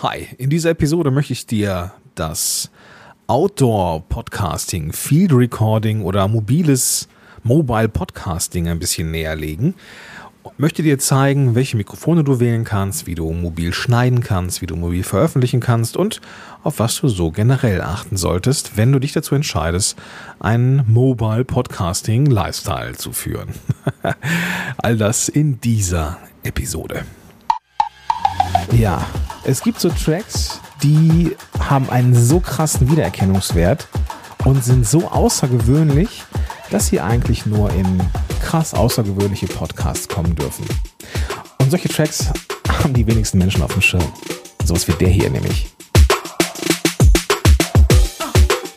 Hi, in dieser Episode möchte ich dir das Outdoor-Podcasting, Field Recording oder mobiles Mobile Podcasting ein bisschen näher legen. Möchte dir zeigen, welche Mikrofone du wählen kannst, wie du mobil schneiden kannst, wie du mobil veröffentlichen kannst und auf was du so generell achten solltest, wenn du dich dazu entscheidest, einen Mobile Podcasting Lifestyle zu führen. All das in dieser Episode. Ja, es gibt so Tracks, die haben einen so krassen Wiedererkennungswert und sind so außergewöhnlich, dass sie eigentlich nur in krass außergewöhnliche Podcasts kommen dürfen. Und solche Tracks haben die wenigsten Menschen auf dem Schirm. Sowas wie der hier nämlich.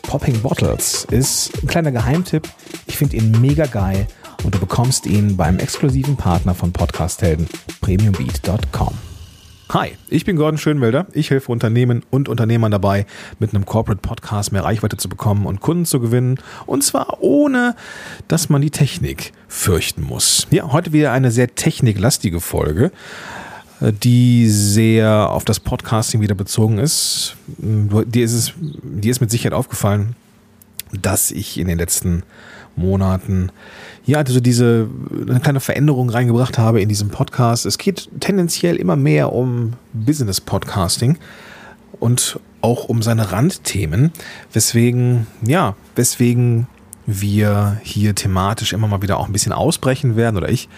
Popping Bottles ist ein kleiner Geheimtipp. Ich finde ihn mega geil und du bekommst ihn beim exklusiven Partner von Podcasthelden, premiumbeat.com. Hi, ich bin Gordon Schönwelder. Ich helfe Unternehmen und Unternehmern dabei, mit einem Corporate Podcast mehr Reichweite zu bekommen und Kunden zu gewinnen. Und zwar ohne, dass man die Technik fürchten muss. Ja, heute wieder eine sehr techniklastige Folge, die sehr auf das Podcasting wieder bezogen ist. Dir ist es, dir ist mit Sicherheit aufgefallen, dass ich in den letzten Monaten ja, also diese eine kleine Veränderung reingebracht habe in diesem Podcast. Es geht tendenziell immer mehr um Business Podcasting und auch um seine Randthemen, weswegen, ja, weswegen wir hier thematisch immer mal wieder auch ein bisschen ausbrechen werden oder ich.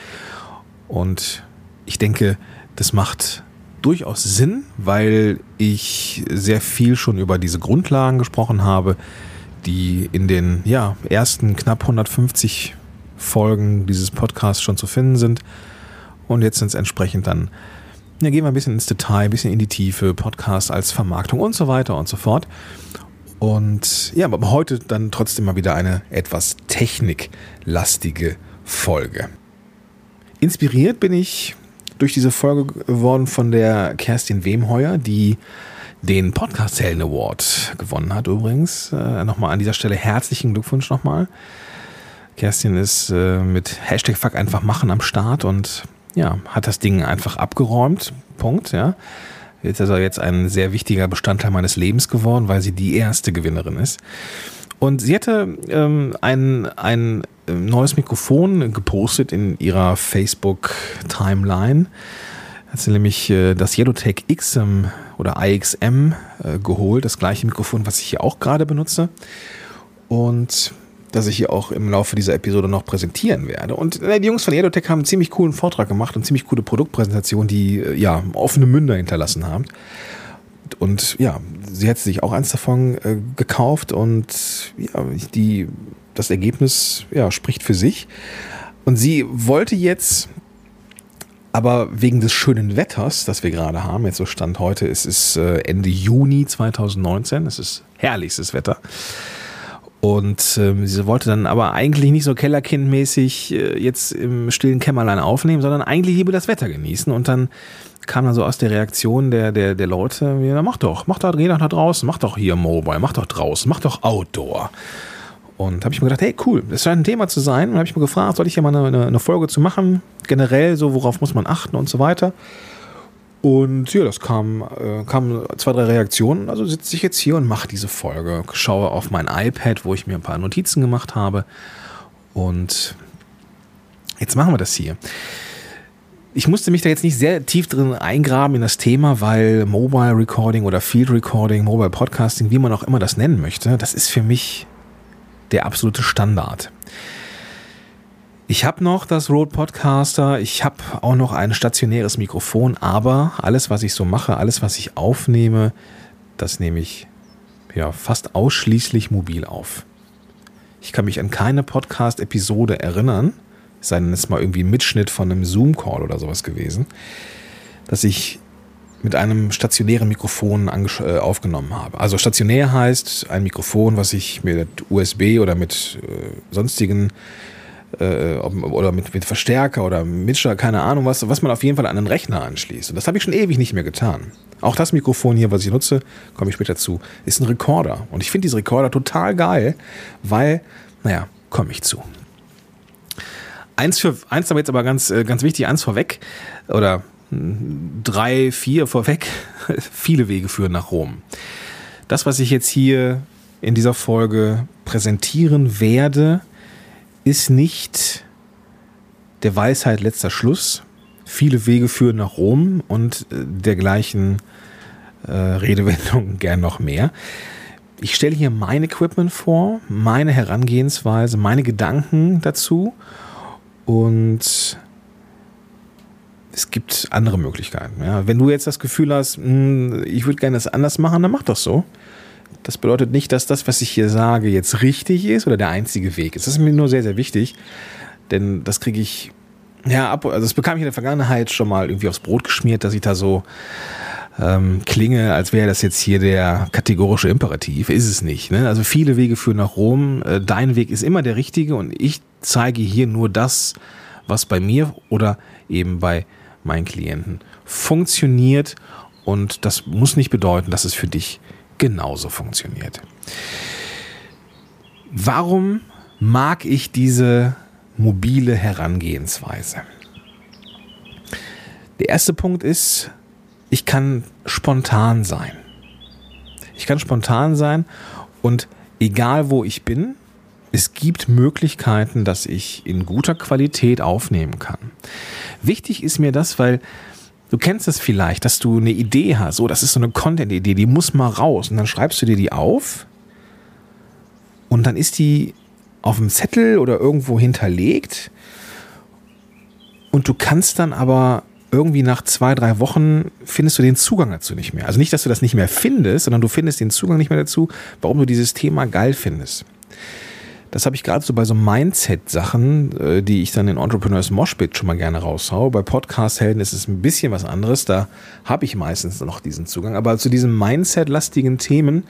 Und ich denke, das macht durchaus Sinn, weil ich sehr viel schon über diese Grundlagen gesprochen habe, die in den ja, ersten knapp 150 Folgen dieses Podcasts schon zu finden sind. Und jetzt sind es entsprechend dann, ja, gehen wir ein bisschen ins Detail, ein bisschen in die Tiefe, Podcast als Vermarktung und so weiter und so fort. Und ja, aber heute dann trotzdem mal wieder eine etwas techniklastige Folge. Inspiriert bin ich durch diese Folge geworden von der Kerstin Wemheuer, die den Podcast Helden Award gewonnen hat übrigens. Äh, nochmal an dieser Stelle herzlichen Glückwunsch nochmal. Kerstin ist äh, mit Hashtag Fuck einfach machen am Start und ja, hat das Ding einfach abgeräumt. Punkt, ja. Ist also jetzt ein sehr wichtiger Bestandteil meines Lebens geworden, weil sie die erste Gewinnerin ist. Und sie hatte ähm, ein, ein neues Mikrofon gepostet in ihrer Facebook-Timeline. Hat sie nämlich äh, das Yellowtech XM oder IXM äh, geholt, das gleiche Mikrofon, was ich hier auch gerade benutze. Und das ich hier auch im Laufe dieser Episode noch präsentieren werde. Und äh, die Jungs von Edotech haben einen ziemlich coolen Vortrag gemacht und ziemlich coole Produktpräsentation, die äh, ja offene Münder hinterlassen haben. Und ja, sie hat sich auch eins davon äh, gekauft und ja, die, das Ergebnis ja, spricht für sich. Und sie wollte jetzt aber wegen des schönen Wetters, das wir gerade haben, jetzt so Stand heute, es ist äh, Ende Juni 2019, es ist herrlichstes Wetter. Und ähm, sie wollte dann aber eigentlich nicht so Kellerkindmäßig äh, jetzt im stillen Kämmerlein aufnehmen, sondern eigentlich lieber das Wetter genießen. Und dann kam dann so aus der Reaktion der, der, der Leute, ja, mach doch, mach doch, geh doch da draußen, mach doch hier Mobile, mach doch draußen, mach doch Outdoor. Und habe ich mir gedacht, hey, cool, das scheint ein Thema zu sein. Und habe ich mir gefragt, soll ich hier mal eine, eine Folge zu machen? Generell, so worauf muss man achten und so weiter. Und ja, das kam, äh, kamen zwei, drei Reaktionen. Also sitze ich jetzt hier und mache diese Folge. Schaue auf mein iPad, wo ich mir ein paar Notizen gemacht habe. Und jetzt machen wir das hier. Ich musste mich da jetzt nicht sehr tief drin eingraben in das Thema, weil Mobile Recording oder Field Recording, Mobile Podcasting, wie man auch immer das nennen möchte, das ist für mich der absolute Standard. Ich habe noch das Rode Podcaster, ich habe auch noch ein stationäres Mikrofon, aber alles, was ich so mache, alles, was ich aufnehme, das nehme ich ja fast ausschließlich mobil auf. Ich kann mich an keine Podcast-Episode erinnern, sei denn es mal irgendwie ein Mitschnitt von einem Zoom-Call oder sowas gewesen, dass ich mit einem stationären Mikrofon äh, aufgenommen habe. Also stationär heißt ein Mikrofon, was ich mit USB oder mit äh, sonstigen äh, oder mit, mit Verstärker oder Mischer, keine Ahnung was, was man auf jeden Fall an einen Rechner anschließt. Und das habe ich schon ewig nicht mehr getan. Auch das Mikrofon hier, was ich nutze, komme ich später zu, ist ein Rekorder. Und ich finde diese Rekorder total geil, weil, naja, komme ich zu. Eins, für, eins aber jetzt aber ganz, äh, ganz wichtig, eins vorweg, oder drei, vier vorweg. Viele Wege führen nach Rom. Das, was ich jetzt hier in dieser Folge präsentieren werde, ist nicht der Weisheit letzter Schluss. Viele Wege führen nach Rom und äh, dergleichen äh, Redewendungen gern noch mehr. Ich stelle hier mein Equipment vor, meine Herangehensweise, meine Gedanken dazu und es gibt andere Möglichkeiten. Ja. Wenn du jetzt das Gefühl hast, mh, hm, ich würde gerne das anders machen, dann mach das so. Das bedeutet nicht, dass das, was ich hier sage, jetzt richtig ist oder der einzige Weg ist. Das ist mir nur sehr, sehr wichtig, denn das kriege ich, ja, ab, also das bekam ich in der Vergangenheit schon mal irgendwie aufs Brot geschmiert, dass ich da so ähm, klinge, als wäre das jetzt hier der kategorische Imperativ. Ist es nicht. Ne? Also viele Wege führen nach Rom. Äh, dein Weg ist immer der richtige und ich zeige hier nur das, was bei mir oder eben bei meinen Klienten funktioniert und das muss nicht bedeuten, dass es für dich genauso funktioniert. Warum mag ich diese mobile Herangehensweise? Der erste Punkt ist, ich kann spontan sein. Ich kann spontan sein und egal wo ich bin, es gibt Möglichkeiten, dass ich in guter Qualität aufnehmen kann. Wichtig ist mir das, weil du kennst es vielleicht, dass du eine Idee hast. So, das ist so eine Content-Idee, die muss mal raus. Und dann schreibst du dir die auf und dann ist die auf dem Zettel oder irgendwo hinterlegt. Und du kannst dann aber irgendwie nach zwei, drei Wochen findest du den Zugang dazu nicht mehr. Also nicht, dass du das nicht mehr findest, sondern du findest den Zugang nicht mehr dazu, warum du dieses Thema geil findest. Das habe ich gerade so bei so Mindset-Sachen, äh, die ich dann in Entrepreneurs Moshpit schon mal gerne raushaue. Bei Podcast-Helden ist es ein bisschen was anderes. Da habe ich meistens noch diesen Zugang. Aber zu diesen Mindset-lastigen Themen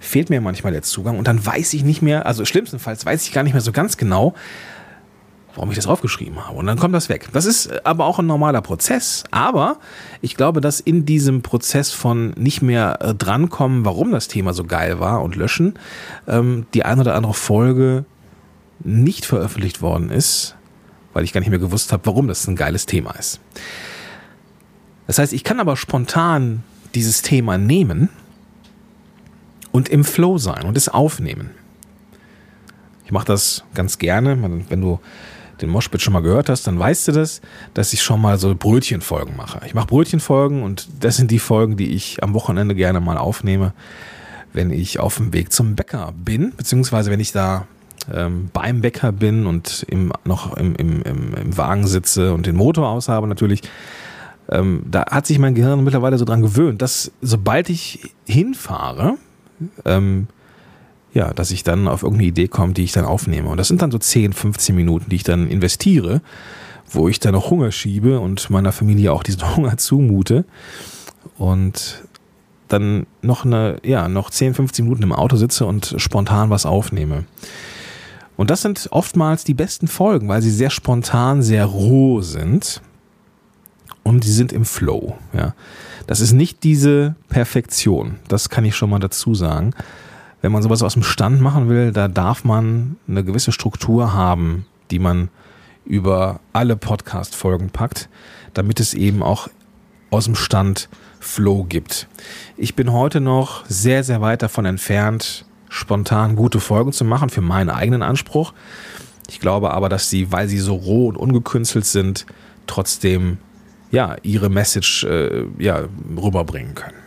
fehlt mir manchmal der Zugang. Und dann weiß ich nicht mehr, also schlimmstenfalls weiß ich gar nicht mehr so ganz genau, warum ich das aufgeschrieben habe. Und dann kommt das weg. Das ist aber auch ein normaler Prozess. Aber ich glaube, dass in diesem Prozess von nicht mehr äh, drankommen, warum das Thema so geil war und löschen, ähm, die ein oder andere Folge nicht veröffentlicht worden ist, weil ich gar nicht mehr gewusst habe, warum das ein geiles Thema ist. Das heißt, ich kann aber spontan dieses Thema nehmen und im Flow sein und es aufnehmen. Ich mache das ganz gerne, wenn du den Moshpit schon mal gehört hast, dann weißt du das, dass ich schon mal so Brötchenfolgen mache. Ich mache Brötchenfolgen und das sind die Folgen, die ich am Wochenende gerne mal aufnehme, wenn ich auf dem Weg zum Bäcker bin, beziehungsweise wenn ich da ähm, beim Bäcker bin und im, noch im, im, im, Wagen sitze und den Motor aus habe natürlich. Ähm, da hat sich mein Gehirn mittlerweile so dran gewöhnt, dass sobald ich hinfahre, ähm, ja, dass ich dann auf irgendeine Idee komme, die ich dann aufnehme. Und das sind dann so 10, 15 Minuten, die ich dann investiere, wo ich dann noch Hunger schiebe und meiner Familie auch diesen Hunger zumute. Und dann noch eine, ja, noch 10, 15 Minuten im Auto sitze und spontan was aufnehme. Und das sind oftmals die besten Folgen, weil sie sehr spontan, sehr roh sind. Und sie sind im Flow, ja. Das ist nicht diese Perfektion. Das kann ich schon mal dazu sagen wenn man sowas aus dem Stand machen will, da darf man eine gewisse Struktur haben, die man über alle Podcast-Folgen packt, damit es eben auch aus dem Stand Flow gibt. Ich bin heute noch sehr, sehr weit davon entfernt, spontan gute Folgen zu machen für meinen eigenen Anspruch. Ich glaube aber, dass sie, weil sie so roh und ungekünstelt sind, trotzdem ja ihre Message äh, ja rüberbringen können.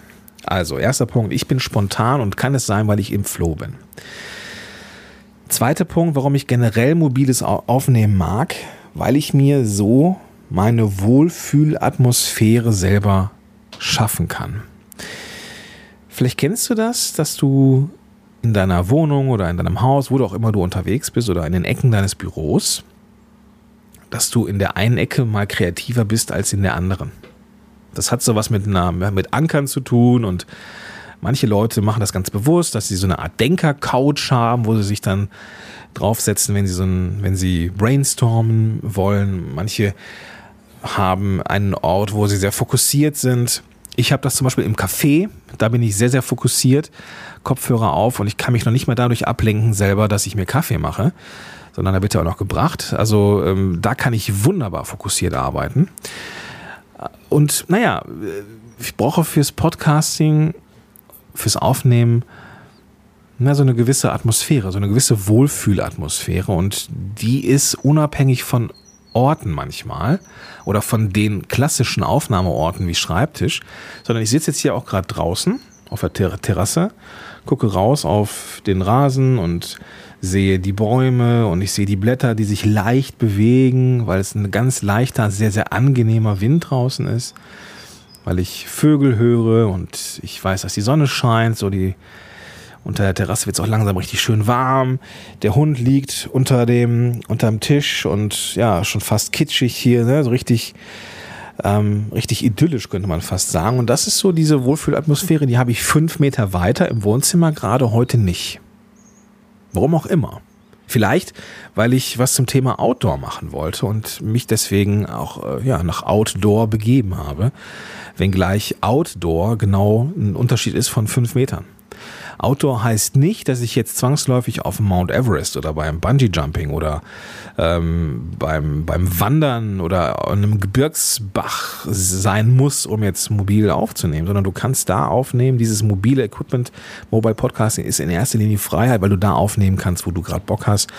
Also, erster Punkt, ich bin spontan und kann es sein, weil ich im Flow bin. Zweiter Punkt, warum ich generell mobiles Aufnehmen mag, weil ich mir so meine Wohlfühlatmosphäre selber schaffen kann. Vielleicht kennst du das, dass du in deiner Wohnung oder in deinem Haus, wo du auch immer du unterwegs bist oder in den Ecken deines Büros, dass du in der einen Ecke mal kreativer bist als in der anderen. Das hat so was mit, einer, mit Ankern zu tun und manche Leute machen das ganz bewusst, dass sie so eine Art Denker-Couch haben, wo sie sich dann draufsetzen, wenn sie so ein, wenn sie brainstormen wollen. Manche haben einen Ort, wo sie sehr fokussiert sind. Ich habe das zum Beispiel im Café, da bin ich sehr, sehr fokussiert, Kopfhörer auf und ich kann mich noch nicht mehr dadurch ablenken selber, dass ich mir Kaffee mache, sondern da wird ja auch noch gebracht. Also ähm, da kann ich wunderbar fokussiert arbeiten. Und naja, ich brauche fürs Podcasting, fürs Aufnehmen, na, so eine gewisse Atmosphäre, so eine gewisse Wohlfühlatmosphäre. Und die ist unabhängig von Orten manchmal oder von den klassischen Aufnahmeorten wie Schreibtisch, sondern ich sitze jetzt hier auch gerade draußen auf der Ter Terrasse, gucke raus auf den Rasen und sehe die Bäume und ich sehe die Blätter, die sich leicht bewegen, weil es ein ganz leichter, sehr, sehr angenehmer Wind draußen ist, weil ich Vögel höre und ich weiß, dass die Sonne scheint, so die unter der Terrasse wird es auch langsam richtig schön warm. Der Hund liegt unter dem, unterm Tisch und ja, schon fast kitschig hier, ne? so richtig, ähm, richtig idyllisch könnte man fast sagen. Und das ist so diese Wohlfühlatmosphäre, die habe ich fünf Meter weiter im Wohnzimmer gerade heute nicht. Warum auch immer. Vielleicht, weil ich was zum Thema Outdoor machen wollte und mich deswegen auch äh, ja, nach Outdoor begeben habe. Wenngleich Outdoor genau ein Unterschied ist von fünf Metern. Outdoor heißt nicht, dass ich jetzt zwangsläufig auf Mount Everest oder beim Bungee Jumping oder ähm, beim, beim Wandern oder an einem Gebirgsbach sein muss, um jetzt mobil aufzunehmen, sondern du kannst da aufnehmen. Dieses mobile Equipment, Mobile Podcasting ist in erster Linie Freiheit, weil du da aufnehmen kannst, wo du gerade Bock hast.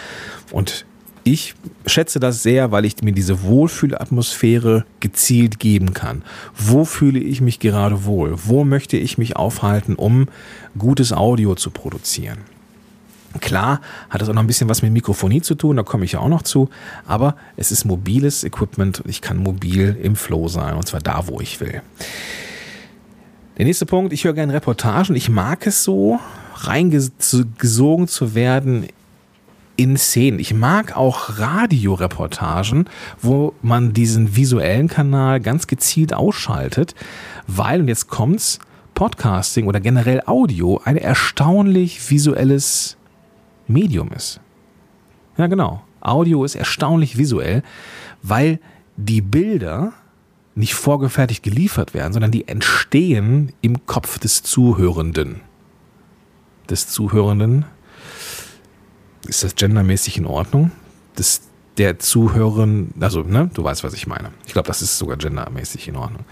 Und ich schätze das sehr, weil ich mir diese Wohlfühlatmosphäre gezielt geben kann. Wo fühle ich mich gerade wohl? Wo möchte ich mich aufhalten, um gutes Audio zu produzieren? Klar hat das auch noch ein bisschen was mit Mikrofonie zu tun, da komme ich ja auch noch zu, aber es ist mobiles Equipment und ich kann mobil im Flow sein und zwar da, wo ich will. Der nächste Punkt, ich höre gerne Reportagen. Ich mag es so, reingesogen zu werden in Szenen. Ich mag auch Radioreportagen, wo man diesen visuellen Kanal ganz gezielt ausschaltet, weil, und jetzt kommt's, Podcasting oder generell Audio ein erstaunlich visuelles Medium ist. Ja, genau. Audio ist erstaunlich visuell, weil die Bilder nicht vorgefertigt geliefert werden, sondern die entstehen im Kopf des Zuhörenden. Des Zuhörenden ist das gendermäßig in Ordnung? Das, der Zuhören, also, ne, du weißt, was ich meine. Ich glaube, das ist sogar gendermäßig in Ordnung.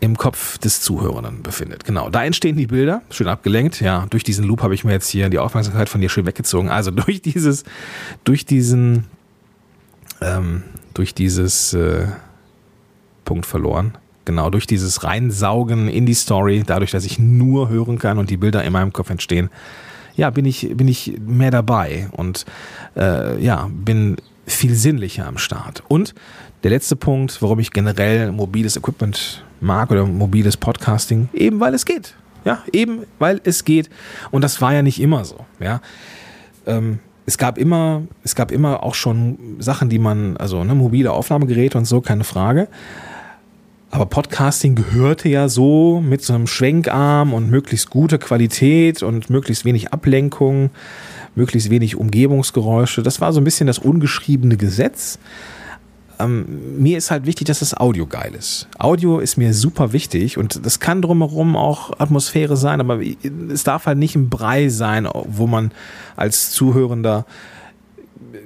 Im Kopf des Zuhörenden befindet. Genau. Da entstehen die Bilder, schön abgelenkt. Ja, durch diesen Loop habe ich mir jetzt hier die Aufmerksamkeit von dir schön weggezogen. Also durch dieses, durch diesen, ähm, durch dieses äh, Punkt verloren. Genau, durch dieses Reinsaugen in die Story, dadurch, dass ich nur hören kann und die Bilder in meinem Kopf entstehen, ja, bin ich, bin ich mehr dabei und äh, ja, bin viel sinnlicher am Start. Und der letzte Punkt, warum ich generell mobiles Equipment mag oder mobiles Podcasting, eben weil es geht. Ja, eben weil es geht. Und das war ja nicht immer so. Ja. Ähm, es gab immer, es gab immer auch schon Sachen, die man, also ne, mobile Aufnahmegeräte und so, keine Frage. Aber Podcasting gehörte ja so mit so einem Schwenkarm und möglichst guter Qualität und möglichst wenig Ablenkung, möglichst wenig Umgebungsgeräusche. Das war so ein bisschen das ungeschriebene Gesetz. Ähm, mir ist halt wichtig, dass das Audio geil ist. Audio ist mir super wichtig und das kann drumherum auch Atmosphäre sein, aber es darf halt nicht ein Brei sein, wo man als Zuhörender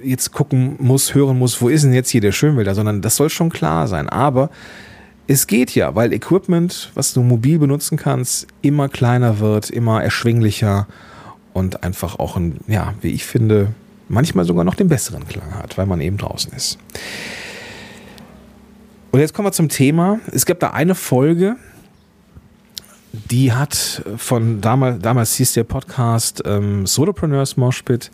jetzt gucken muss, hören muss, wo ist denn jetzt hier der Schönwälder, sondern das soll schon klar sein. Aber es geht ja, weil Equipment, was du mobil benutzen kannst, immer kleiner wird, immer erschwinglicher und einfach auch ein, ja, wie ich finde, manchmal sogar noch den besseren Klang hat, weil man eben draußen ist. Und jetzt kommen wir zum Thema. Es gibt da eine Folge, die hat von damals, damals hieß der Podcast ähm, Solopreneurs Moshpit.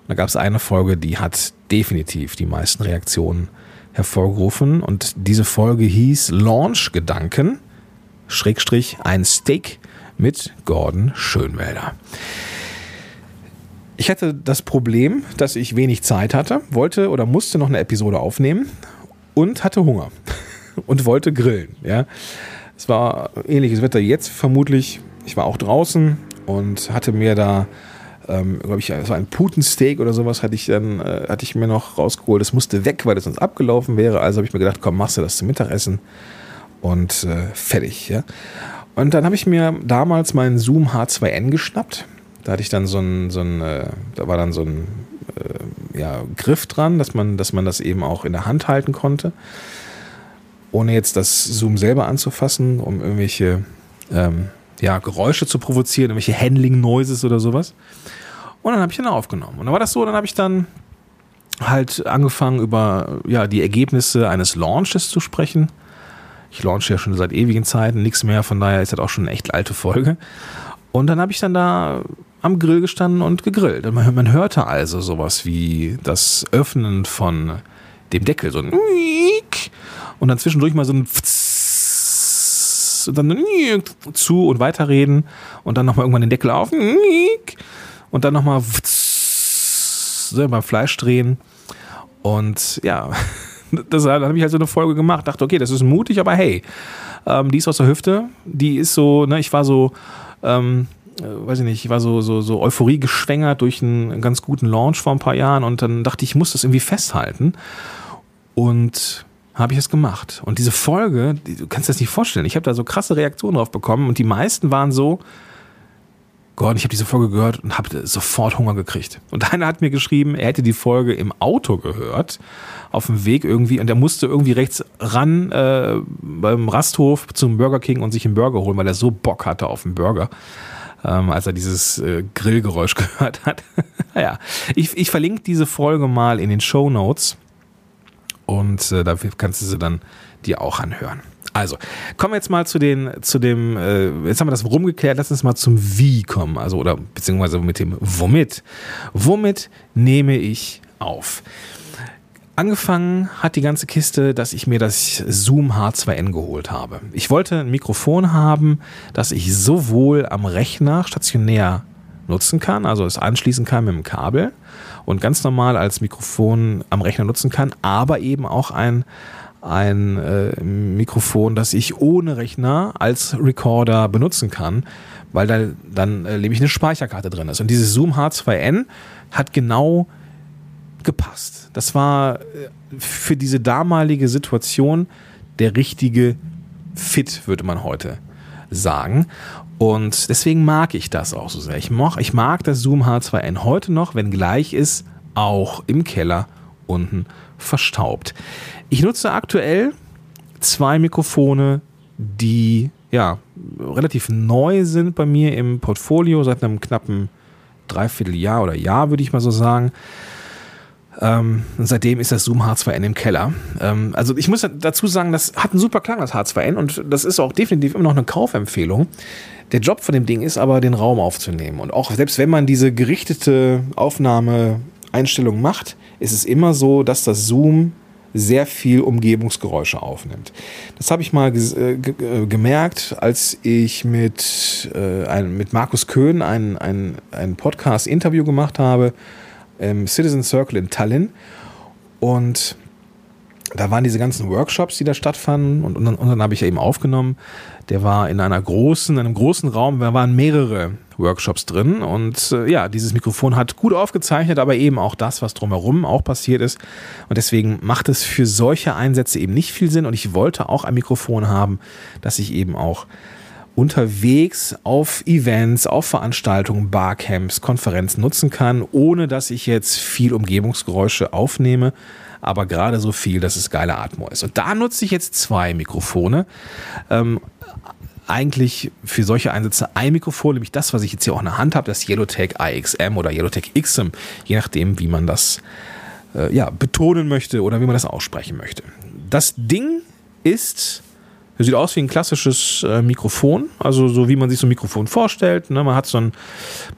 Und da gab es eine Folge, die hat definitiv die meisten Reaktionen hervorgerufen und diese Folge hieß Launch Gedanken, Schrägstrich ein Steak mit Gordon Schönwälder. Ich hatte das Problem, dass ich wenig Zeit hatte, wollte oder musste noch eine Episode aufnehmen und hatte Hunger und wollte grillen. Ja. Es war ähnliches Wetter jetzt vermutlich. Ich war auch draußen und hatte mir da ähm, glaube ich, so ein Putensteak oder sowas hatte ich dann, äh, hatte ich mir noch rausgeholt. Das musste weg, weil das sonst abgelaufen wäre. Also habe ich mir gedacht, komm, machst du das zum Mittagessen und äh, fertig. Ja? Und dann habe ich mir damals meinen Zoom H2N geschnappt. Da hatte ich dann so ein, so ein äh, da war dann so ein äh, ja, Griff dran, dass man, dass man das eben auch in der Hand halten konnte. ohne jetzt das Zoom selber anzufassen, um irgendwelche ähm, ja, Geräusche zu provozieren, irgendwelche Handling-Noises oder sowas. Und dann habe ich den aufgenommen. Und dann war das so, dann habe ich dann halt angefangen, über ja, die Ergebnisse eines Launches zu sprechen. Ich launche ja schon seit ewigen Zeiten, nichts mehr, von daher ist das auch schon eine echt alte Folge. Und dann habe ich dann da am Grill gestanden und gegrillt. Und man, man hörte also sowas wie das Öffnen von dem Deckel, so ein und dann zwischendurch mal so ein und dann zu und weiterreden und dann nochmal irgendwann den Deckel auf und dann nochmal beim Fleisch drehen. Und ja, das, dann habe ich halt so eine Folge gemacht, dachte, okay, das ist mutig, aber hey, ähm, die ist aus der Hüfte, die ist so, ne, ich war so, ähm, äh, weiß ich nicht, ich war so, so, so Euphorie geschwängert durch einen ganz guten Launch vor ein paar Jahren und dann dachte ich, ich muss das irgendwie festhalten. Und habe ich es gemacht. Und diese Folge, du kannst dir das nicht vorstellen, ich habe da so krasse Reaktionen drauf bekommen und die meisten waren so, Gordon, ich habe diese Folge gehört und habe sofort Hunger gekriegt. Und einer hat mir geschrieben, er hätte die Folge im Auto gehört, auf dem Weg irgendwie, und er musste irgendwie rechts ran äh, beim Rasthof zum Burger King und sich einen Burger holen, weil er so Bock hatte auf einen Burger. Ähm, als er dieses äh, Grillgeräusch gehört hat. naja, ich, ich verlinke diese Folge mal in den Show Notes und äh, dafür kannst du sie dann dir auch anhören. Also, kommen wir jetzt mal zu den, zu dem, äh, jetzt haben wir das Warum geklärt, lass uns mal zum Wie kommen, also oder beziehungsweise mit dem Womit. Womit nehme ich auf? Angefangen hat die ganze Kiste, dass ich mir das Zoom H2N geholt habe. Ich wollte ein Mikrofon haben, das ich sowohl am Rechner stationär nutzen kann, also es anschließen kann mit dem Kabel und ganz normal als Mikrofon am Rechner nutzen kann, aber eben auch ein, ein äh, Mikrofon, das ich ohne Rechner als Recorder benutzen kann, weil da dann äh, nämlich eine Speicherkarte drin ist. Und dieses Zoom H2N hat genau gepasst. Das war äh, für diese damalige Situation der richtige Fit, würde man heute sagen. Und deswegen mag ich das auch so sehr. Ich mag, ich mag das Zoom H2N heute noch, wenn gleich ist, auch im Keller unten verstaubt. Ich nutze aktuell zwei Mikrofone, die ja relativ neu sind bei mir im Portfolio seit einem knappen Dreivierteljahr oder Jahr, würde ich mal so sagen. Ähm, seitdem ist das Zoom H2N im Keller. Ähm, also ich muss dazu sagen, das hat einen super Klang, das H2N, und das ist auch definitiv immer noch eine Kaufempfehlung. Der Job von dem Ding ist aber, den Raum aufzunehmen. Und auch selbst wenn man diese gerichtete Aufnahmeeinstellung macht, ist es immer so, dass das Zoom sehr viel Umgebungsgeräusche aufnimmt. Das habe ich mal äh, äh, gemerkt, als ich mit, äh, ein, mit Markus Köhn ein, ein, ein Podcast-Interview gemacht habe im Citizen Circle in Tallinn. Und da waren diese ganzen Workshops, die da stattfanden. Und, und dann habe ich ja eben aufgenommen. Der war in einer großen, in einem großen Raum, da waren mehrere Workshops drin. Und äh, ja, dieses Mikrofon hat gut aufgezeichnet, aber eben auch das, was drumherum auch passiert ist. Und deswegen macht es für solche Einsätze eben nicht viel Sinn. Und ich wollte auch ein Mikrofon haben, das ich eben auch unterwegs auf Events, auf Veranstaltungen, Barcamps, Konferenzen nutzen kann, ohne dass ich jetzt viel Umgebungsgeräusche aufnehme, aber gerade so viel, dass es geile Atmo ist. Und da nutze ich jetzt zwei Mikrofone. Ähm, eigentlich für solche Einsätze ein Mikrofon, nämlich das, was ich jetzt hier auch in der Hand habe, das Yellowtech IXM oder Yellowtech XM, je nachdem, wie man das äh, ja, betonen möchte oder wie man das aussprechen möchte. Das Ding ist das sieht aus wie ein klassisches äh, Mikrofon, also so wie man sich so ein Mikrofon vorstellt. Ne? Man hat so ein,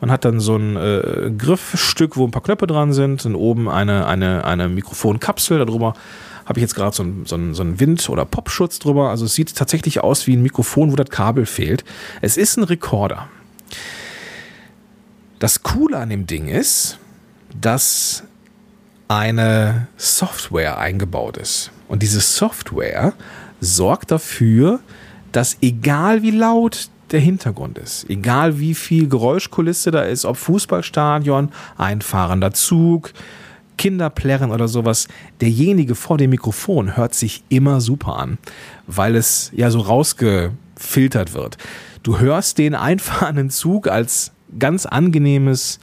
man hat dann so ein äh, Griffstück, wo ein paar Knöpfe dran sind, und oben eine, eine, eine Mikrofonkapsel. Darüber habe ich jetzt gerade so einen so so ein Wind- oder Popschutz drüber. Also es sieht tatsächlich aus wie ein Mikrofon, wo das Kabel fehlt. Es ist ein Rekorder. Das Coole an dem Ding ist, dass eine Software eingebaut ist. Und diese Software sorgt dafür, dass egal wie laut der Hintergrund ist, egal wie viel Geräuschkulisse da ist, ob Fußballstadion, einfahrender Zug, Kinderplärren oder sowas, derjenige vor dem Mikrofon hört sich immer super an, weil es ja so rausgefiltert wird. Du hörst den einfahrenden Zug als ganz angenehmes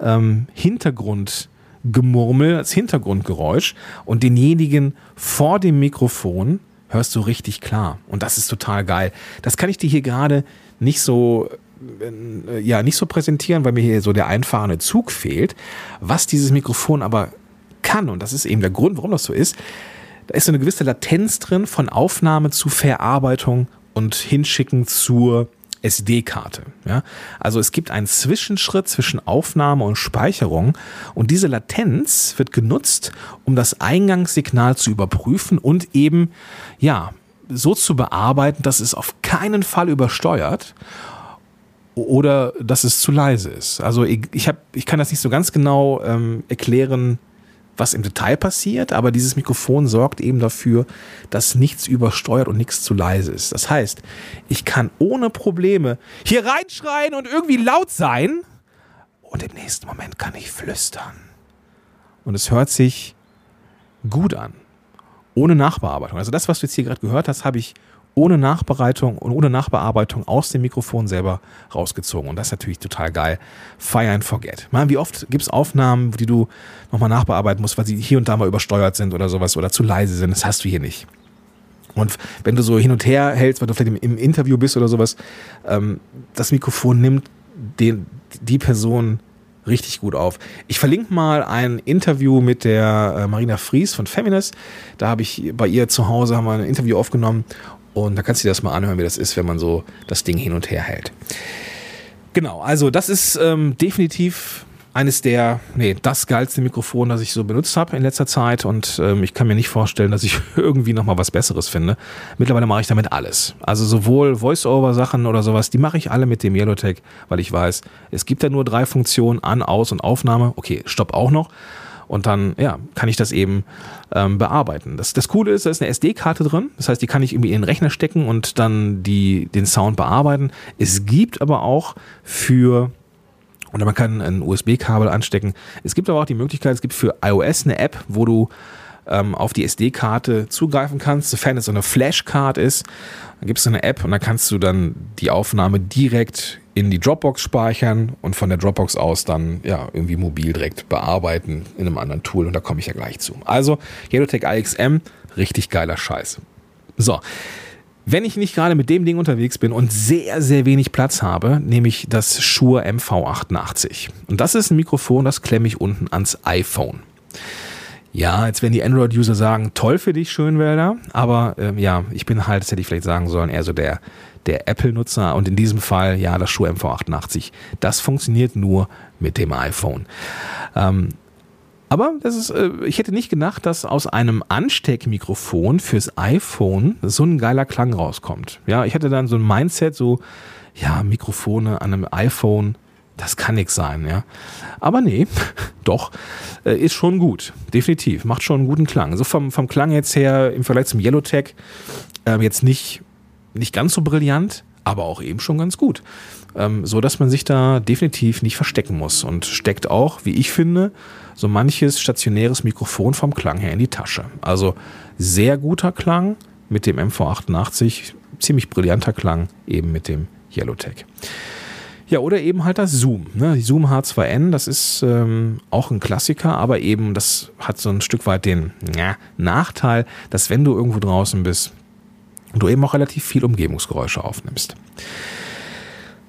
ähm, Hintergrundgemurmel, als Hintergrundgeräusch und denjenigen vor dem Mikrofon hörst du richtig klar. Und das ist total geil. Das kann ich dir hier gerade nicht so äh, ja nicht so präsentieren, weil mir hier so der einfahrende Zug fehlt. Was dieses Mikrofon aber kann, und das ist eben der Grund, warum das so ist, da ist so eine gewisse Latenz drin von Aufnahme zu Verarbeitung und Hinschicken zur SD-Karte. Ja? Also es gibt einen Zwischenschritt zwischen Aufnahme und Speicherung und diese Latenz wird genutzt, um das Eingangssignal zu überprüfen und eben ja so zu bearbeiten, dass es auf keinen Fall übersteuert oder dass es zu leise ist. Also ich, ich, hab, ich kann das nicht so ganz genau ähm, erklären, was im Detail passiert, aber dieses Mikrofon sorgt eben dafür, dass nichts übersteuert und nichts zu leise ist. Das heißt, ich kann ohne Probleme hier reinschreien und irgendwie laut sein und im nächsten Moment kann ich flüstern. Und es hört sich gut an. Ohne Nachbearbeitung. Also das, was du jetzt hier gerade gehört hast, habe ich ohne Nachbereitung und ohne Nachbearbeitung aus dem Mikrofon selber rausgezogen. Und das ist natürlich total geil. Fire and forget. Man, wie oft gibt es Aufnahmen, die du nochmal nachbearbeiten musst, weil sie hier und da mal übersteuert sind oder sowas oder zu leise sind. Das hast du hier nicht. Und wenn du so hin und her hältst, weil du vielleicht im, im Interview bist oder sowas, ähm, das Mikrofon nimmt den, die Person richtig gut auf. Ich verlinke mal ein Interview mit der äh, Marina Fries von Feminist. Da habe ich bei ihr zu Hause haben wir ein Interview aufgenommen und da kannst du dir das mal anhören, wie das ist, wenn man so das Ding hin und her hält. Genau, also das ist ähm, definitiv eines der, nee, das geilste Mikrofon, das ich so benutzt habe in letzter Zeit und ähm, ich kann mir nicht vorstellen, dass ich irgendwie nochmal was Besseres finde. Mittlerweile mache ich damit alles. Also sowohl Voice-Over-Sachen oder sowas, die mache ich alle mit dem Yellowtech, weil ich weiß, es gibt ja nur drei Funktionen, An, Aus und Aufnahme. Okay, Stopp auch noch und dann ja, kann ich das eben ähm, bearbeiten. Das, das Coole ist, da ist eine SD-Karte drin, das heißt, die kann ich irgendwie in den Rechner stecken und dann die, den Sound bearbeiten. Es gibt aber auch für oder man kann ein USB-Kabel anstecken. Es gibt aber auch die Möglichkeit, es gibt für iOS eine App, wo du ähm, auf die SD-Karte zugreifen kannst, sofern es so eine Flashcard ist. Dann gibt es eine App und dann kannst du dann die Aufnahme direkt in die Dropbox speichern und von der Dropbox aus dann ja irgendwie mobil direkt bearbeiten in einem anderen Tool und da komme ich ja gleich zu. Also Yellowtech IXM, richtig geiler Scheiß. So. Wenn ich nicht gerade mit dem Ding unterwegs bin und sehr, sehr wenig Platz habe, nehme ich das Shure MV88. Und das ist ein Mikrofon, das klemme ich unten ans iPhone. Ja, jetzt werden die Android-User sagen, toll für dich, Schönwälder, aber ähm, ja, ich bin halt, das hätte ich vielleicht sagen sollen, eher so der der Apple-Nutzer und in diesem Fall ja das Schuh MV88. Das funktioniert nur mit dem iPhone. Ähm, aber das ist, äh, ich hätte nicht gedacht, dass aus einem Ansteckmikrofon fürs iPhone so ein geiler Klang rauskommt. Ja, ich hatte dann so ein Mindset, so, ja, Mikrofone an einem iPhone, das kann nix sein, ja. Aber nee, doch, äh, ist schon gut. Definitiv, macht schon einen guten Klang. So vom, vom Klang jetzt her im Vergleich zum Yellowtech äh, jetzt nicht nicht ganz so brillant, aber auch eben schon ganz gut. Ähm, so dass man sich da definitiv nicht verstecken muss und steckt auch, wie ich finde, so manches stationäres Mikrofon vom Klang her in die Tasche. Also sehr guter Klang mit dem MV88, ziemlich brillanter Klang eben mit dem Yellowtech. Ja, oder eben halt das Zoom. Ne? Zoom H2N, das ist ähm, auch ein Klassiker, aber eben das hat so ein Stück weit den ja, Nachteil, dass wenn du irgendwo draußen bist, du eben auch relativ viel Umgebungsgeräusche aufnimmst.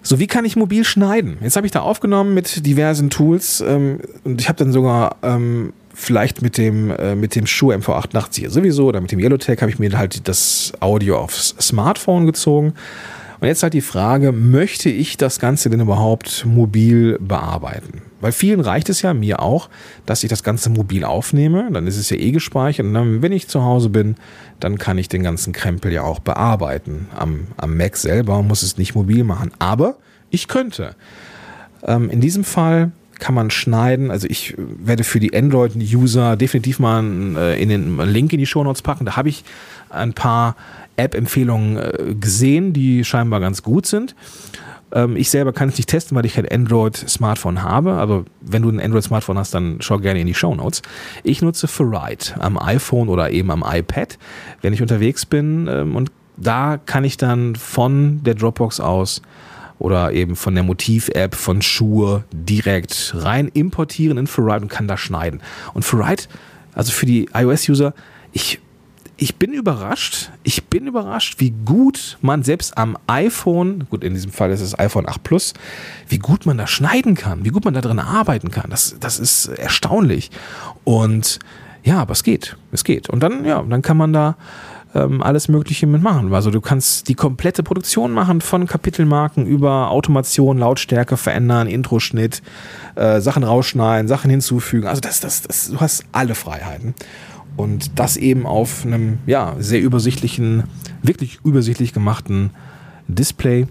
So, wie kann ich mobil schneiden? Jetzt habe ich da aufgenommen mit diversen Tools ähm, und ich habe dann sogar ähm, vielleicht mit dem, äh, mit dem Schuh MV88 hier sowieso oder mit dem Yellowtech habe ich mir halt das Audio aufs Smartphone gezogen und jetzt halt die Frage, möchte ich das Ganze denn überhaupt mobil bearbeiten? Weil vielen reicht es ja, mir auch, dass ich das Ganze mobil aufnehme, dann ist es ja eh gespeichert und dann, wenn ich zu Hause bin, dann kann ich den ganzen Krempel ja auch bearbeiten. Am, am Mac selber muss es nicht mobil machen, aber ich könnte. Ähm, in diesem Fall kann man schneiden. Also ich werde für die Android-User definitiv mal einen, äh, in den Link in die Show Notes packen. Da habe ich ein paar App-Empfehlungen äh, gesehen, die scheinbar ganz gut sind. Ähm, ich selber kann es nicht testen, weil ich kein Android-Smartphone habe. Aber wenn du ein Android-Smartphone hast, dann schau gerne in die Show Notes. Ich nutze Ferrite am iPhone oder eben am iPad, wenn ich unterwegs bin. Ähm, und da kann ich dann von der Dropbox aus oder eben von der Motiv-App von Schuhe direkt rein importieren in Ferrite und kann da schneiden. Und Ferrite, also für die iOS-User, ich ich bin überrascht, ich bin überrascht, wie gut man selbst am iPhone, gut, in diesem Fall ist es iPhone 8 Plus, wie gut man da schneiden kann, wie gut man da drin arbeiten kann. Das, das ist erstaunlich. Und ja, aber es geht, es geht. Und dann, ja, dann kann man da ähm, alles Mögliche mitmachen. Also du kannst die komplette Produktion machen von Kapitelmarken über Automation, Lautstärke verändern, Introschnitt, äh, Sachen rausschneiden, Sachen hinzufügen. Also das, das, das, du hast alle Freiheiten. Und das eben auf einem ja, sehr übersichtlichen, wirklich übersichtlich gemachten Display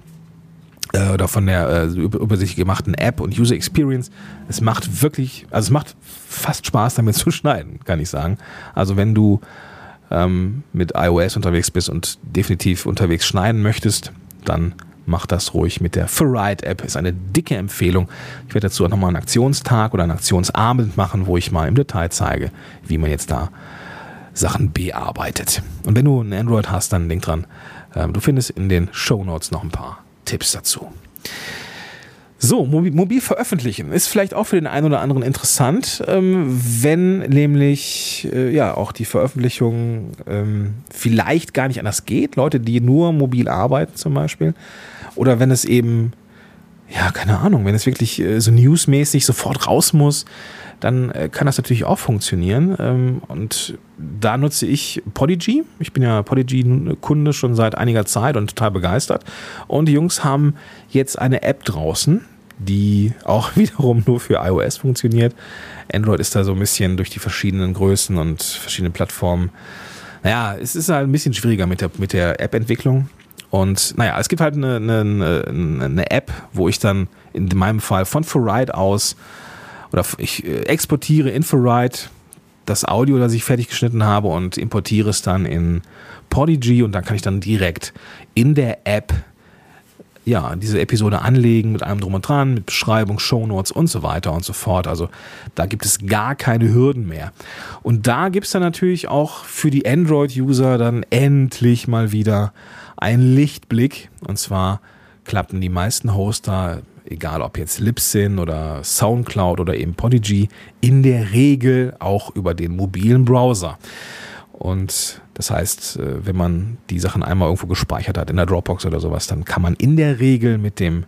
äh, oder von der äh, übersichtlich gemachten App und User Experience. Es macht wirklich, also es macht fast Spaß damit zu schneiden, kann ich sagen. Also wenn du ähm, mit iOS unterwegs bist und definitiv unterwegs schneiden möchtest, dann mach das ruhig mit der Ferrite App. Ist eine dicke Empfehlung. Ich werde dazu auch nochmal einen Aktionstag oder einen Aktionsabend machen, wo ich mal im Detail zeige, wie man jetzt da Sachen bearbeitet. Und wenn du ein Android hast, dann denk dran, äh, du findest in den Show Notes noch ein paar Tipps dazu. So, mobil, mobil, veröffentlichen ist vielleicht auch für den einen oder anderen interessant, ähm, wenn nämlich äh, ja auch die Veröffentlichung ähm, vielleicht gar nicht anders geht. Leute, die nur mobil arbeiten zum Beispiel. Oder wenn es eben, ja, keine Ahnung, wenn es wirklich äh, so newsmäßig sofort raus muss, dann äh, kann das natürlich auch funktionieren. Ähm, und da nutze ich Podigy. Ich bin ja Podigy-Kunde schon seit einiger Zeit und total begeistert. Und die Jungs haben jetzt eine App draußen, die auch wiederum nur für iOS funktioniert. Android ist da so ein bisschen durch die verschiedenen Größen und verschiedene Plattformen. Naja, es ist halt ein bisschen schwieriger mit der, mit der App-Entwicklung. Und naja, es gibt halt eine, eine, eine App, wo ich dann in meinem Fall von Ferrite aus oder ich äh, exportiere in Ferrite das Audio, das ich fertig geschnitten habe und importiere es dann in Podigy und dann kann ich dann direkt in der App ja, diese Episode anlegen mit allem drum und dran, mit Beschreibung, Shownotes und so weiter und so fort. Also da gibt es gar keine Hürden mehr. Und da gibt es dann natürlich auch für die Android-User dann endlich mal wieder einen Lichtblick. Und zwar klappen die meisten Hoster egal ob jetzt Libsyn oder Soundcloud oder eben Podigy, in der Regel auch über den mobilen Browser. Und das heißt, äh, wenn man die Sachen einmal irgendwo gespeichert hat in der Dropbox oder sowas, dann kann man in der Regel mit dem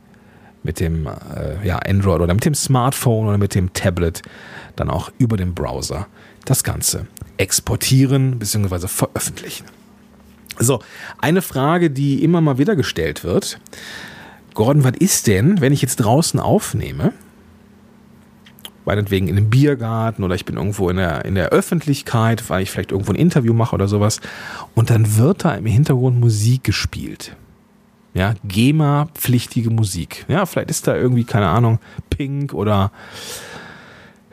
mit dem äh, ja, Android oder mit dem Smartphone oder mit dem Tablet dann auch über den Browser das Ganze exportieren bzw. veröffentlichen. So, eine Frage, die immer mal wieder gestellt wird, Gordon, was ist denn, wenn ich jetzt draußen aufnehme? Meinetwegen in einem Biergarten oder ich bin irgendwo in der, in der Öffentlichkeit, weil ich vielleicht irgendwo ein Interview mache oder sowas. Und dann wird da im Hintergrund Musik gespielt. Ja, GEMA-pflichtige Musik. Ja, vielleicht ist da irgendwie, keine Ahnung, Pink oder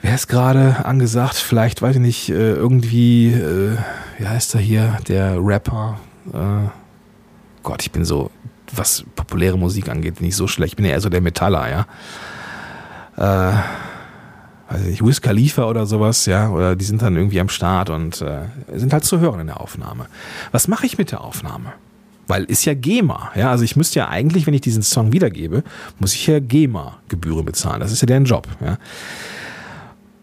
wer ist gerade angesagt? Vielleicht, weiß ich nicht, äh, irgendwie, äh, wie heißt er hier, der Rapper? Äh, Gott, ich bin so was populäre Musik angeht, nicht so schlecht. Ich bin ja eher so der Metaller, ja. Äh, weiß ich, Wiz Khalifa oder sowas, ja, oder die sind dann irgendwie am Start und äh, sind halt zu hören in der Aufnahme. Was mache ich mit der Aufnahme? Weil ist ja GEMA, ja, also ich müsste ja eigentlich, wenn ich diesen Song wiedergebe, muss ich ja GEMA-Gebühren bezahlen. Das ist ja deren Job, ja.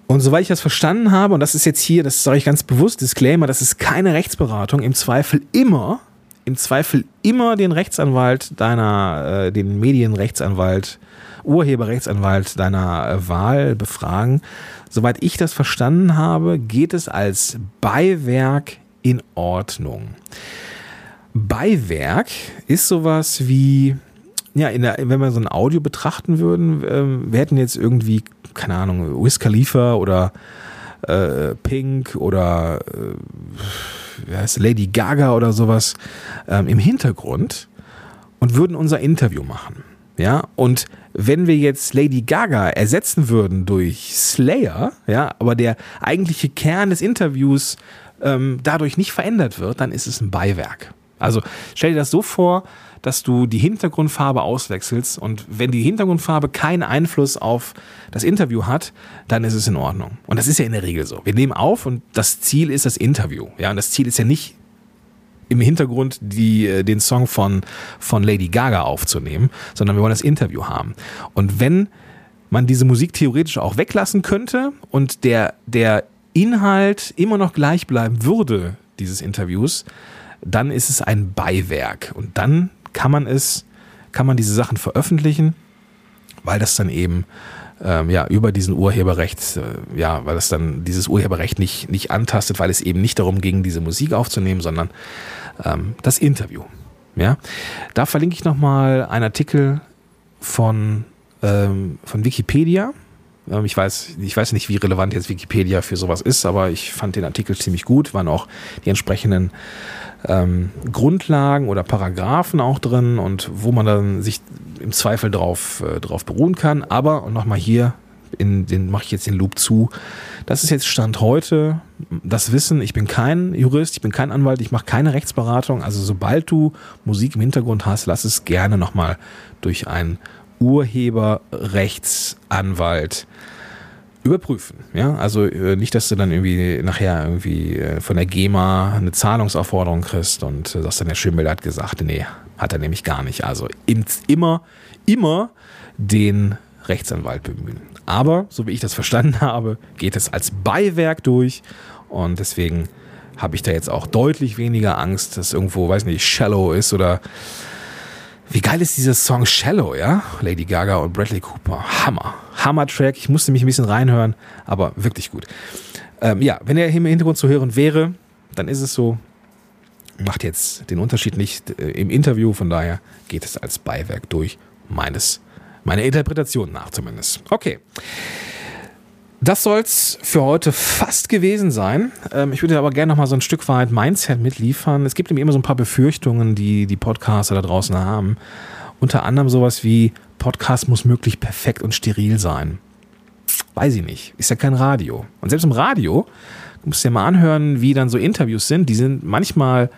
Und soweit ich das verstanden habe, und das ist jetzt hier, das sage ich ganz bewusst, Disclaimer, das ist keine Rechtsberatung, im Zweifel immer im Zweifel immer den Rechtsanwalt deiner, äh, den Medienrechtsanwalt, Urheberrechtsanwalt deiner äh, Wahl befragen. Soweit ich das verstanden habe, geht es als Beiwerk in Ordnung. Beiwerk ist sowas wie, ja, der, wenn wir so ein Audio betrachten würden, äh, wir hätten jetzt irgendwie, keine Ahnung, Wiz Khalifa oder äh, Pink oder äh, wie heißt Lady Gaga oder sowas ähm, im Hintergrund und würden unser Interview machen. Ja, und wenn wir jetzt Lady Gaga ersetzen würden durch Slayer, ja, aber der eigentliche Kern des Interviews ähm, dadurch nicht verändert wird, dann ist es ein Beiwerk. Also stell dir das so vor, dass du die Hintergrundfarbe auswechselst und wenn die Hintergrundfarbe keinen Einfluss auf das Interview hat, dann ist es in Ordnung. Und das ist ja in der Regel so. Wir nehmen auf und das Ziel ist das Interview. Ja, und das Ziel ist ja nicht im Hintergrund die, äh, den Song von, von Lady Gaga aufzunehmen, sondern wir wollen das Interview haben. Und wenn man diese Musik theoretisch auch weglassen könnte und der, der Inhalt immer noch gleich bleiben würde, dieses Interviews, dann ist es ein Beiwerk und dann kann man es, kann man diese Sachen veröffentlichen, weil das dann eben ähm, ja, über diesen Urheberrecht, äh, ja, weil das dann dieses Urheberrecht nicht, nicht antastet, weil es eben nicht darum ging, diese Musik aufzunehmen, sondern ähm, das Interview. Ja, da verlinke ich nochmal einen Artikel von, ähm, von Wikipedia. Ähm, ich weiß, ich weiß nicht, wie relevant jetzt Wikipedia für sowas ist, aber ich fand den Artikel ziemlich gut, waren auch die entsprechenden ähm, Grundlagen oder Paragraphen auch drin und wo man dann sich im Zweifel drauf, äh, drauf beruhen kann. Aber, und nochmal hier, in den mache ich jetzt den Loop zu. Das ist jetzt Stand heute. Das Wissen, ich bin kein Jurist, ich bin kein Anwalt, ich mache keine Rechtsberatung. Also sobald du Musik im Hintergrund hast, lass es gerne nochmal durch einen Urheberrechtsanwalt überprüfen. Ja, also äh, nicht, dass du dann irgendwie nachher irgendwie äh, von der GEMA eine Zahlungsaufforderung kriegst und äh, sagst dann, der Schimmel hat gesagt, nee, hat er nämlich gar nicht. Also immer, immer den Rechtsanwalt bemühen. Aber, so wie ich das verstanden habe, geht es als Beiwerk durch und deswegen habe ich da jetzt auch deutlich weniger Angst, dass irgendwo, weiß nicht, Shallow ist oder wie geil ist dieser Song Shallow, ja? Lady Gaga und Bradley Cooper. Hammer. Hammer-Track. Ich musste mich ein bisschen reinhören, aber wirklich gut. Ähm, ja, wenn er im Hintergrund zu hören wäre, dann ist es so. Macht jetzt den Unterschied nicht äh, im Interview, von daher geht es als Beiwerk durch. Meines, meiner Interpretation nach zumindest. Okay. Das soll's für heute fast gewesen sein. Ähm, ich würde aber gerne noch mal so ein Stück weit Mindset mitliefern. Es gibt nämlich immer so ein paar Befürchtungen, die die Podcaster da draußen haben. Unter anderem sowas wie Podcast muss möglich perfekt und steril sein. Weiß ich nicht. Ist ja kein Radio. Und selbst im Radio, du musst dir mal anhören, wie dann so Interviews sind. Die sind manchmal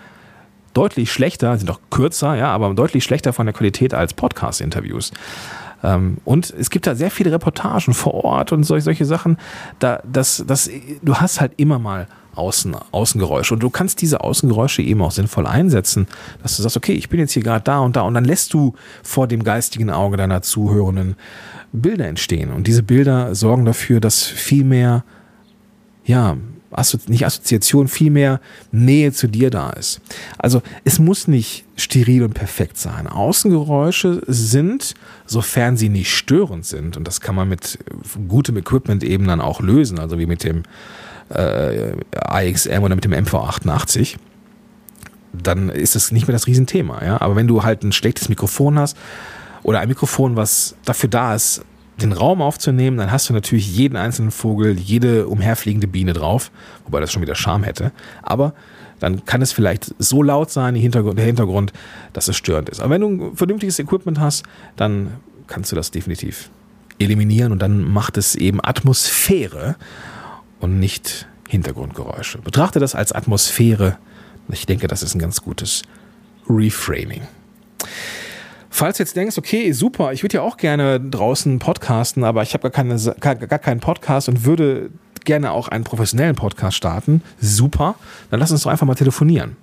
deutlich schlechter, sind auch kürzer, ja, aber deutlich schlechter von der Qualität als Podcast-Interviews. Ähm, und es gibt da sehr viele Reportagen vor Ort und solche, solche Sachen. Da, das, das, du hast halt immer mal Außen, Außengeräusche. Und du kannst diese Außengeräusche eben auch sinnvoll einsetzen, dass du sagst, okay, ich bin jetzt hier gerade da und da und dann lässt du vor dem geistigen Auge deiner Zuhörenden Bilder entstehen. Und diese Bilder sorgen dafür, dass viel mehr, ja, Assozi nicht Assoziation, vielmehr Nähe zu dir da ist. Also es muss nicht steril und perfekt sein. Außengeräusche sind, sofern sie nicht störend sind, und das kann man mit gutem Equipment eben dann auch lösen, also wie mit dem äh, AXM oder mit dem MV88, dann ist das nicht mehr das Riesenthema. Ja? Aber wenn du halt ein schlechtes Mikrofon hast oder ein Mikrofon, was dafür da ist, den Raum aufzunehmen, dann hast du natürlich jeden einzelnen Vogel, jede umherfliegende Biene drauf, wobei das schon wieder Charme hätte. Aber dann kann es vielleicht so laut sein, der Hintergrund, dass es störend ist. Aber wenn du ein vernünftiges Equipment hast, dann kannst du das definitiv eliminieren und dann macht es eben Atmosphäre und nicht Hintergrundgeräusche. Betrachte das als Atmosphäre. Ich denke, das ist ein ganz gutes Reframing. Falls du jetzt denkst, okay, super, ich würde ja auch gerne draußen podcasten, aber ich habe gar, keine, gar, gar keinen Podcast und würde gerne auch einen professionellen Podcast starten, super, dann lass uns doch einfach mal telefonieren.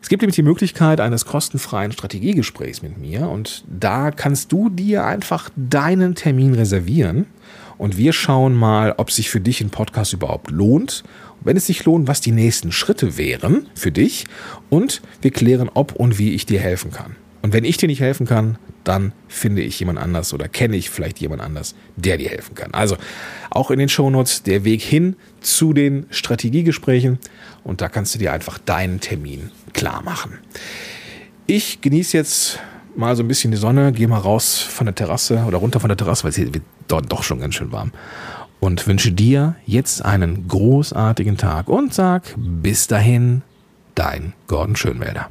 Es gibt nämlich die Möglichkeit eines kostenfreien Strategiegesprächs mit mir und da kannst du dir einfach deinen Termin reservieren und wir schauen mal, ob sich für dich ein Podcast überhaupt lohnt. Wenn es sich lohnt, was die nächsten Schritte wären für dich und wir klären, ob und wie ich dir helfen kann. Und wenn ich dir nicht helfen kann, dann finde ich jemand anders oder kenne ich vielleicht jemand anders, der dir helfen kann. Also auch in den Shownotes der Weg hin zu den Strategiegesprächen und da kannst du dir einfach deinen Termin klar machen. Ich genieße jetzt mal so ein bisschen die Sonne, gehe mal raus von der Terrasse oder runter von der Terrasse, weil es hier wird dort doch schon ganz schön warm. Und wünsche dir jetzt einen großartigen Tag und sag bis dahin, dein Gordon Schönwälder.